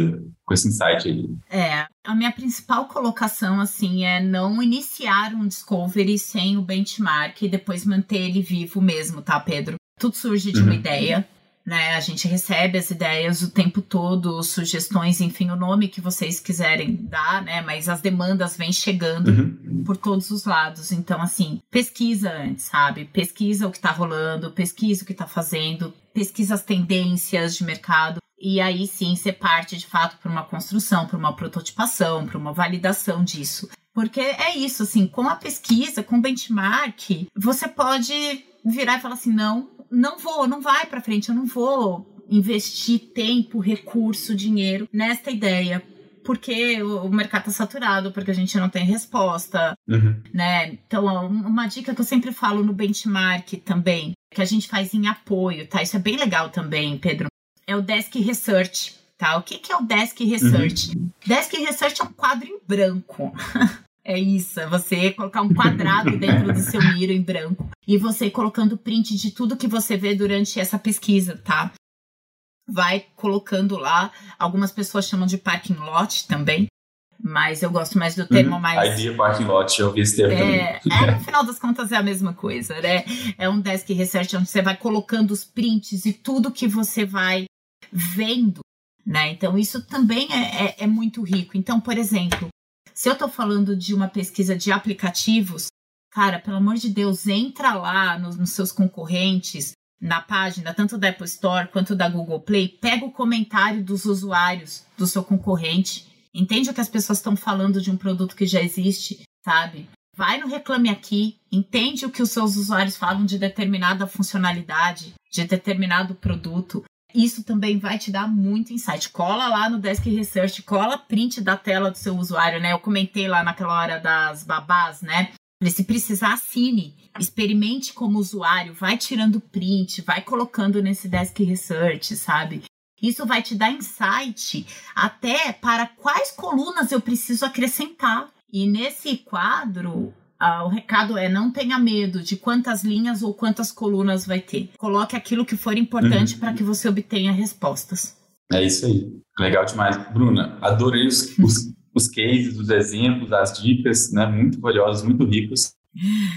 com esse insight aí. É, a minha principal colocação, assim, é não iniciar um discovery sem o benchmark e depois manter ele vivo mesmo, tá, Pedro? Tudo surge de uhum. uma ideia, né? A gente recebe as ideias o tempo todo, sugestões, enfim, o nome que vocês quiserem dar, né? Mas as demandas vêm chegando uhum. por todos os lados. Então, assim, pesquisa antes, sabe? Pesquisa o que tá rolando, pesquisa o que tá fazendo, pesquisa as tendências de mercado e aí sim ser parte de fato para uma construção, para uma prototipação, para uma validação disso. Porque é isso, assim, com a pesquisa, com o benchmark, você pode virar e falar assim: não, não vou, não vai para frente, eu não vou investir tempo, recurso, dinheiro nesta ideia. Porque o mercado está saturado, porque a gente não tem resposta, uhum. né? Então, uma dica que eu sempre falo no benchmark também, que a gente faz em apoio, tá? Isso é bem legal também, Pedro é o Desk Research, tá? O que, que é o Desk Research? Uhum. Desk Research é um quadro em branco. É isso, é você colocar um quadrado dentro do seu miro em branco e você colocando print de tudo que você vê durante essa pesquisa, tá? Vai colocando lá. Algumas pessoas chamam de parking lot também, mas eu gosto mais do termo hum, mais. Idea parking lot, eu vi esse termo é, também. É, no final das contas é a mesma coisa, né? É um desk research onde você vai colocando os prints e tudo que você vai vendo, né? Então, isso também é, é, é muito rico. Então, por exemplo, se eu estou falando de uma pesquisa de aplicativos, cara, pelo amor de Deus, entra lá nos, nos seus concorrentes, na página, tanto da Apple Store quanto da Google Play, pega o comentário dos usuários do seu concorrente, entende o que as pessoas estão falando de um produto que já existe, sabe? Vai no Reclame Aqui, entende o que os seus usuários falam de determinada funcionalidade, de determinado produto, isso também vai te dar muito insight. Cola lá no Desk Research, cola print da tela do seu usuário, né? Eu comentei lá naquela hora das babás, né? Se precisar, assine. Experimente como usuário, vai tirando print, vai colocando nesse Desk Research, sabe? Isso vai te dar insight até para quais colunas eu preciso acrescentar. E nesse quadro, ah, o recado é não tenha medo de quantas linhas ou quantas colunas vai ter. Coloque aquilo que for importante uhum. para que você obtenha respostas. É isso aí. Legal demais. Bruna, adorei os, os, os cases, os exemplos, as dicas, né? Muito valiosas, muito ricas.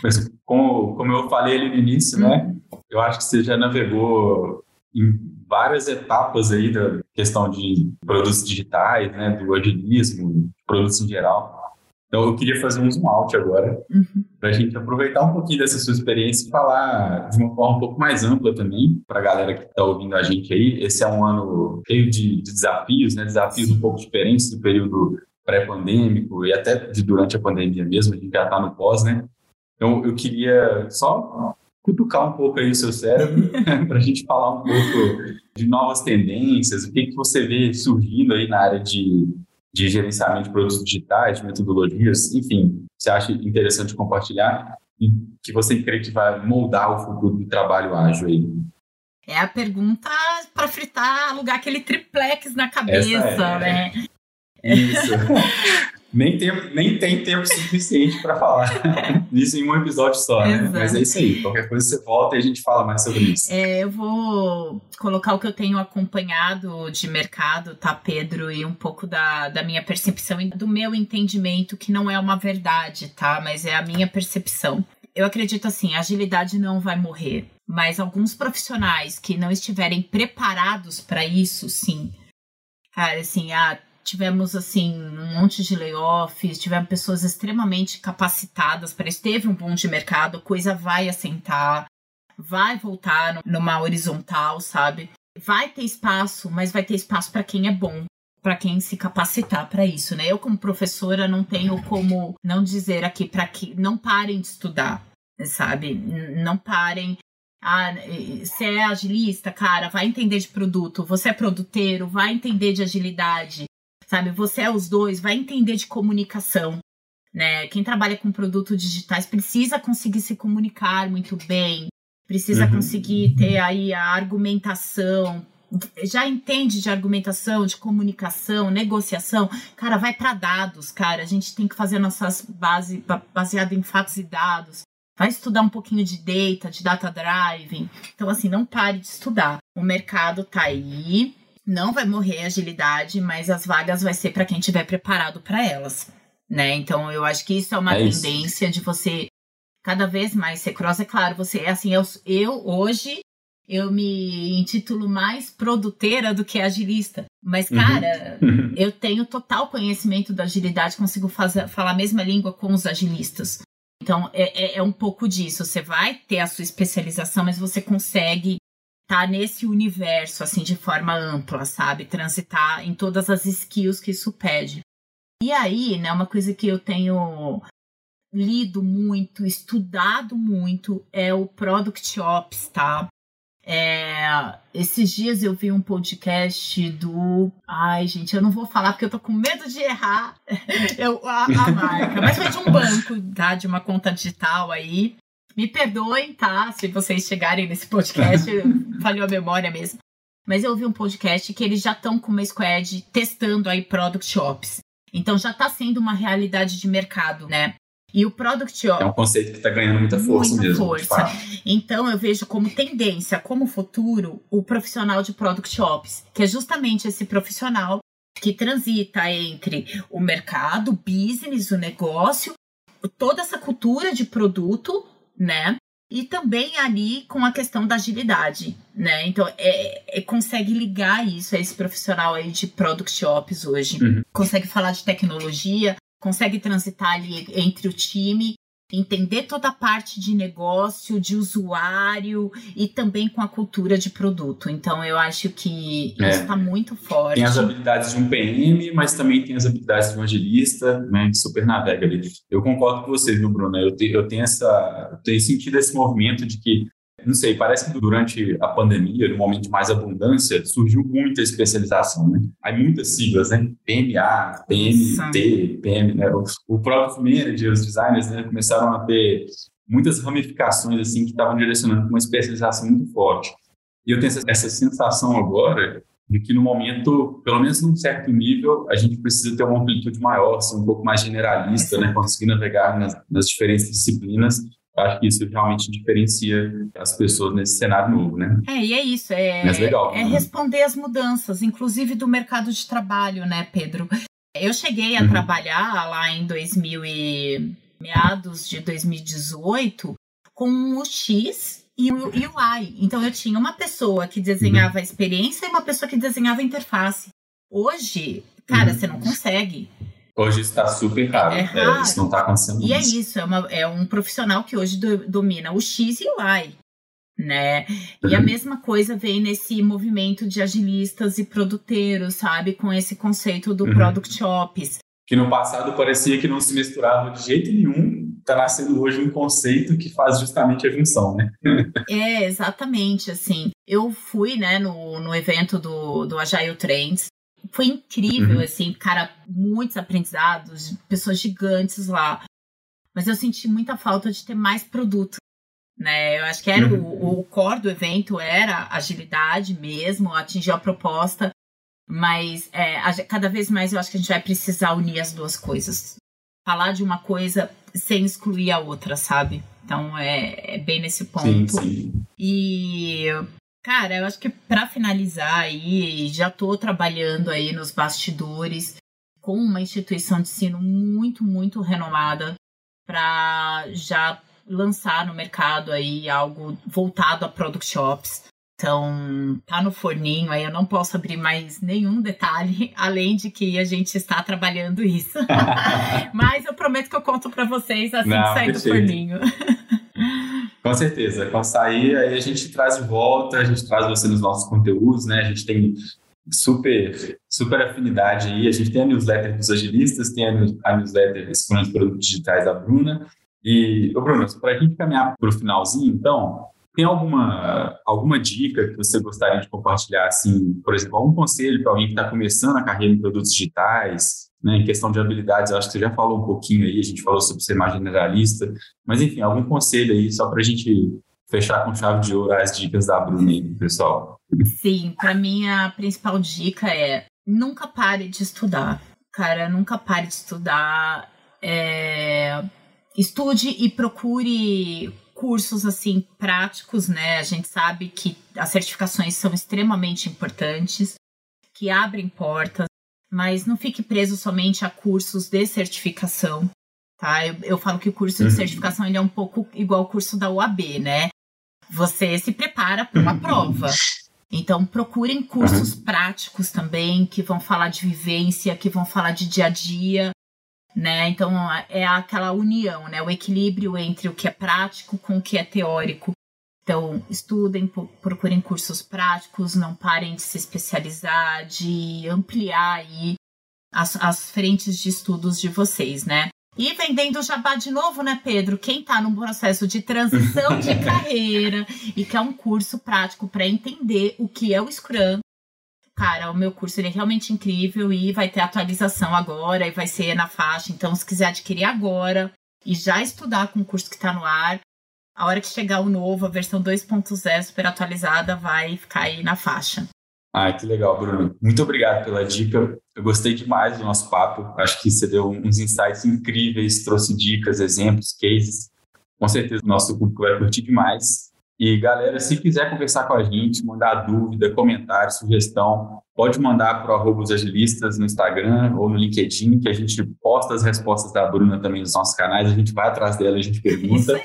Mas como, como eu falei ali no início, né? Uhum. Eu acho que você já navegou em várias etapas aí da questão de produtos digitais, né? Do agilismo, produtos em geral. Então, eu queria fazer um zoom out agora, uhum. para a gente aproveitar um pouquinho dessa sua experiência e falar de uma forma um pouco mais ampla também, para a galera que está ouvindo a gente aí. Esse é um ano cheio de, de desafios, né? desafios um pouco diferentes do período pré-pandêmico e até de durante a pandemia mesmo, a gente já está no pós, né? Então, eu queria só cutucar um pouco aí o seu cérebro para a gente falar um pouco de novas tendências, o que, que você vê surgindo aí na área de de gerenciamento de produtos digitais, metodologias, enfim, você acha interessante compartilhar e que você crê que vai moldar o futuro do trabalho ágil aí? É a pergunta para fritar, alugar aquele triplex na cabeça, é, né? Isso. nem, tem, nem tem tempo suficiente para falar isso em um episódio só, né? Exato. Mas é isso aí. Qualquer coisa você volta e a gente fala mais sobre isso. É, eu vou colocar o que eu tenho acompanhado de mercado, tá, Pedro? E um pouco da, da minha percepção e do meu entendimento, que não é uma verdade, tá? Mas é a minha percepção. Eu acredito assim, a agilidade não vai morrer, mas alguns profissionais que não estiverem preparados para isso, sim. Cara, assim, ah, tivemos assim um monte de layoffs, tivemos pessoas extremamente capacitadas para isso. Teve um boom de mercado, a coisa vai assentar, vai voltar numa horizontal, sabe? vai ter espaço, mas vai ter espaço para quem é bom, para quem se capacitar para isso, né? Eu como professora não tenho como não dizer aqui para que não parem de estudar, sabe? Não parem. Ah, você é agilista, cara, vai entender de produto. Você é produteiro, vai entender de agilidade, sabe? Você é os dois, vai entender de comunicação. Né? Quem trabalha com produtos digitais precisa conseguir se comunicar muito bem, precisa uhum. conseguir ter aí a argumentação, já entende de argumentação, de comunicação, negociação, cara, vai para dados, cara. A gente tem que fazer nossas bases baseado em fatos e dados. Vai estudar um pouquinho de data, de data driving. Então, assim, não pare de estudar. O mercado tá aí, não vai morrer a agilidade, mas as vagas vai ser para quem estiver preparado para elas, né? Então, eu acho que isso é uma é tendência isso. de você cada vez mais ser cross. É claro, você é assim, eu, eu hoje eu me intitulo mais produteira do que agilista. Mas, uhum. cara, uhum. eu tenho total conhecimento da agilidade, consigo fazer, falar a mesma língua com os agilistas. Então, é, é, é um pouco disso. Você vai ter a sua especialização, mas você consegue tá nesse universo, assim, de forma ampla, sabe? Transitar em todas as skills que isso pede. E aí, né, uma coisa que eu tenho lido muito, estudado muito, é o Product Ops, tá? É, esses dias eu vi um podcast do. Ai, gente, eu não vou falar porque eu tô com medo de errar eu, a, a marca. Mas foi de um banco, tá? De uma conta digital aí. Me perdoem, tá? Se vocês chegarem nesse podcast, falhou a memória mesmo. Mas eu ouvi um podcast que eles já estão com uma squad testando aí product shops. Então já está sendo uma realidade de mercado, né? E o Product É um conceito que está ganhando muita força muita mesmo. Força. Então eu vejo como tendência, como futuro, o profissional de Product Ops, que é justamente esse profissional que transita entre o mercado, o business, o negócio, toda essa cultura de produto, né? E também ali com a questão da agilidade, né? Então, é, é consegue ligar isso a esse profissional aí de Product Ops hoje. Uhum. Consegue falar de tecnologia, consegue transitar ali entre o time, entender toda a parte de negócio, de usuário e também com a cultura de produto. Então eu acho que é. isso está muito forte. Tem as habilidades de um PM, mas também tem as habilidades de um agilista, né, que super navega ali. Eu concordo com você, viu, Bruno? Eu, te, eu tenho essa, eu tenho sentido esse movimento de que não sei, parece que durante a pandemia, no momento de mais abundância, surgiu muita especialização, né? Aí muitas siglas, né? PMA, PMT, PM, né? O, próprio manager, os designers, né? Começaram a ter muitas ramificações, assim, que estavam direcionando para uma especialização muito forte. E eu tenho essa, essa sensação agora de que no momento, pelo menos num certo nível, a gente precisa ter uma amplitude maior, ser um pouco mais generalista, né? Conseguir navegar nas, nas diferentes disciplinas acho que isso realmente diferencia as pessoas nesse cenário novo, né? É, e é isso, é, Mas legal, é né? responder às mudanças, inclusive do mercado de trabalho, né, Pedro? Eu cheguei a uhum. trabalhar lá em 2000 e meados de 2018 com o X e o UI. Então eu tinha uma pessoa que desenhava a experiência e uma pessoa que desenhava a interface. Hoje, cara, uhum. você não consegue. Hoje está super raro. É, raro. É, isso não está acontecendo. E é isso, é, uma, é, um profissional que hoje do, domina o X e o Y. Né? E a uhum. mesma coisa vem nesse movimento de agilistas e produteiros, sabe? Com esse conceito do uhum. Product Ops. Que no passado parecia que não se misturava de jeito nenhum, está nascendo hoje um conceito que faz justamente a junção, né? é, exatamente, assim. Eu fui, né, no, no evento do, do Agile Trends, foi incrível, uhum. assim, cara, muitos aprendizados, pessoas gigantes lá. Mas eu senti muita falta de ter mais produto. Né? Eu acho que era uhum. o, o core do evento era agilidade mesmo, atingir a proposta, mas é, a, cada vez mais eu acho que a gente vai precisar unir as duas coisas. Falar de uma coisa sem excluir a outra, sabe? Então é, é bem nesse ponto. Sim, sim. E Cara, eu acho que para finalizar aí, já tô trabalhando aí nos bastidores com uma instituição de ensino muito, muito renomada para já lançar no mercado aí algo voltado a product shops. Então, tá no forninho aí, eu não posso abrir mais nenhum detalhe, além de que a gente está trabalhando isso. Mas eu prometo que eu conto para vocês assim não, que sair do forninho. Com certeza. Quando sair, aí a gente traz de volta, a gente traz você nos nossos conteúdos, né? A gente tem super, super afinidade aí. A gente tem a newsletter dos agilistas, tem a, newsletter dos produtos digitais da Bruna. E, ô Bruno, para a gente caminhar para o finalzinho, então, tem alguma, alguma dica que você gostaria de compartilhar, assim, por exemplo, algum conselho para alguém que está começando a carreira em produtos digitais, né, em questão de habilidades, acho que você já falou um pouquinho aí, a gente falou sobre ser mais generalista, mas enfim, algum conselho aí, só para a gente fechar com chave de ouro as dicas da Bruna aí, pessoal. Sim, para mim a principal dica é nunca pare de estudar. Cara, nunca pare de estudar. É... Estude e procure cursos assim práticos, né? A gente sabe que as certificações são extremamente importantes, que abrem portas, mas não fique preso somente a cursos de certificação, tá? Eu, eu falo que o curso de uhum. certificação ele é um pouco igual ao curso da UAB, né? Você se prepara para uma prova. Então, procurem cursos uhum. práticos também, que vão falar de vivência, que vão falar de dia a dia, né? Então é aquela união, né? O equilíbrio entre o que é prático com o que é teórico. Então, estudem, procurem cursos práticos, não parem de se especializar, de ampliar aí as, as frentes de estudos de vocês, né? E vendendo jabá de novo, né, Pedro? Quem está num processo de transição de carreira e quer um curso prático para entender o que é o Scrum, cara, o meu curso é realmente incrível e vai ter atualização agora e vai ser na faixa. Então, se quiser adquirir agora e já estudar com o curso que está no ar, a hora que chegar o novo, a versão 2.0 super atualizada, vai ficar aí na faixa. Ah, que legal, Bruno. Muito obrigado pela dica. Eu gostei demais do nosso papo. Acho que você deu uns insights incríveis, trouxe dicas, exemplos, cases. Com certeza o nosso público vai curtir demais. E galera, se quiser conversar com a gente, mandar dúvida, comentário, sugestão, pode mandar para o os agilistas no Instagram ou no LinkedIn, que a gente posta as respostas da Bruna também nos nossos canais, a gente vai atrás dela, a gente pergunta.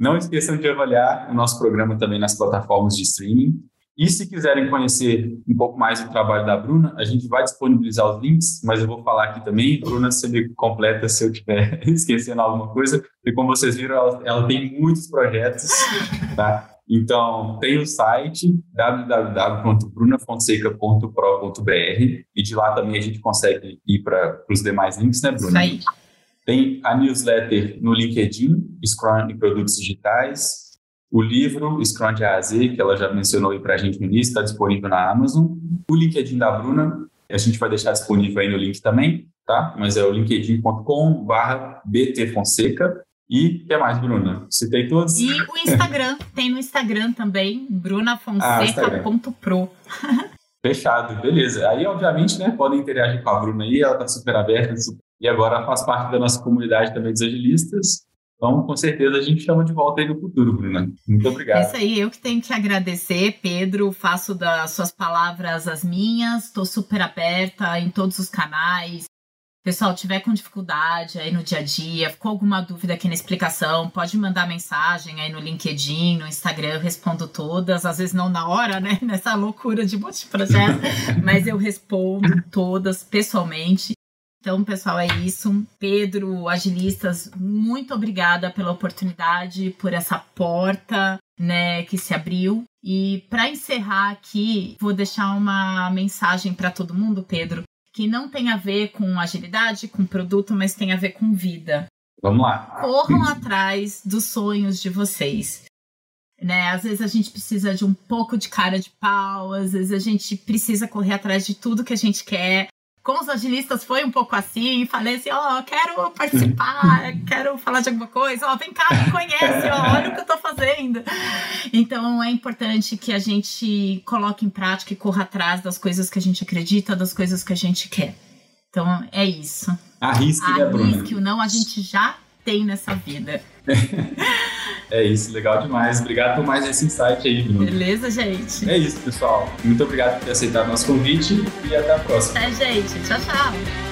Não esqueçam de avaliar o nosso programa também nas plataformas de streaming. E se quiserem conhecer um pouco mais do trabalho da Bruna, a gente vai disponibilizar os links, mas eu vou falar aqui também. Bruna, você me completa se eu estiver esquecendo alguma coisa, porque como vocês viram, ela, ela tem muitos projetos, tá? Então, tem o site www.brunafonseca.pro.br e de lá também a gente consegue ir para os demais links, né, Bruna? Isso aí. Tem a newsletter no LinkedIn, Scrum e Produtos Digitais, o livro Scrum de A a Z, que ela já mencionou aí para a gente no início, está disponível na Amazon. O LinkedIn da Bruna, a gente vai deixar disponível aí no link também, tá? Mas é o linkedin.com barra btfonseca. E o que mais, Bruna? Citei todos? E o Instagram, tem no Instagram também, brunafonseca.pro. Ah, Fechado, beleza. Aí, obviamente, né, podem interagir com a Bruna aí, ela está super aberta, e agora faz parte da nossa comunidade também dos agilistas. Então, com certeza, a gente chama de volta aí no futuro, Bruna. Muito obrigado. É isso aí, eu que tenho que agradecer, Pedro. Faço das suas palavras as minhas. Estou super aberta em todos os canais. Pessoal, tiver com dificuldade aí no dia a dia, ficou alguma dúvida aqui na explicação, pode mandar mensagem aí no LinkedIn, no Instagram, eu respondo todas, às vezes não na hora, né, nessa loucura de multiprojeto, mas eu respondo todas pessoalmente. Então, pessoal, é isso. Pedro, agilistas, muito obrigada pela oportunidade, por essa porta, né, que se abriu. E para encerrar aqui, vou deixar uma mensagem para todo mundo, Pedro, que não tem a ver com agilidade, com produto, mas tem a ver com vida. Vamos lá. Corram atrás dos sonhos de vocês. Né? Às vezes a gente precisa de um pouco de cara de pau, às vezes a gente precisa correr atrás de tudo que a gente quer com os agilistas foi um pouco assim, falei assim, ó, oh, quero participar, quero falar de alguma coisa, ó, oh, vem cá, me conhece, ó, olha o que eu tô fazendo. Então é importante que a gente coloque em prática e corra atrás das coisas que a gente acredita, das coisas que a gente quer. Então é isso. Arrisque, né, Bruna? Arrisque ou não, a gente já tem nessa vida. É isso, legal demais. Obrigado por mais esse insight aí, Bruno. Beleza, gente? É isso, pessoal. Muito obrigado por ter aceitado nosso convite e até a próxima. É, gente. Tchau, tchau.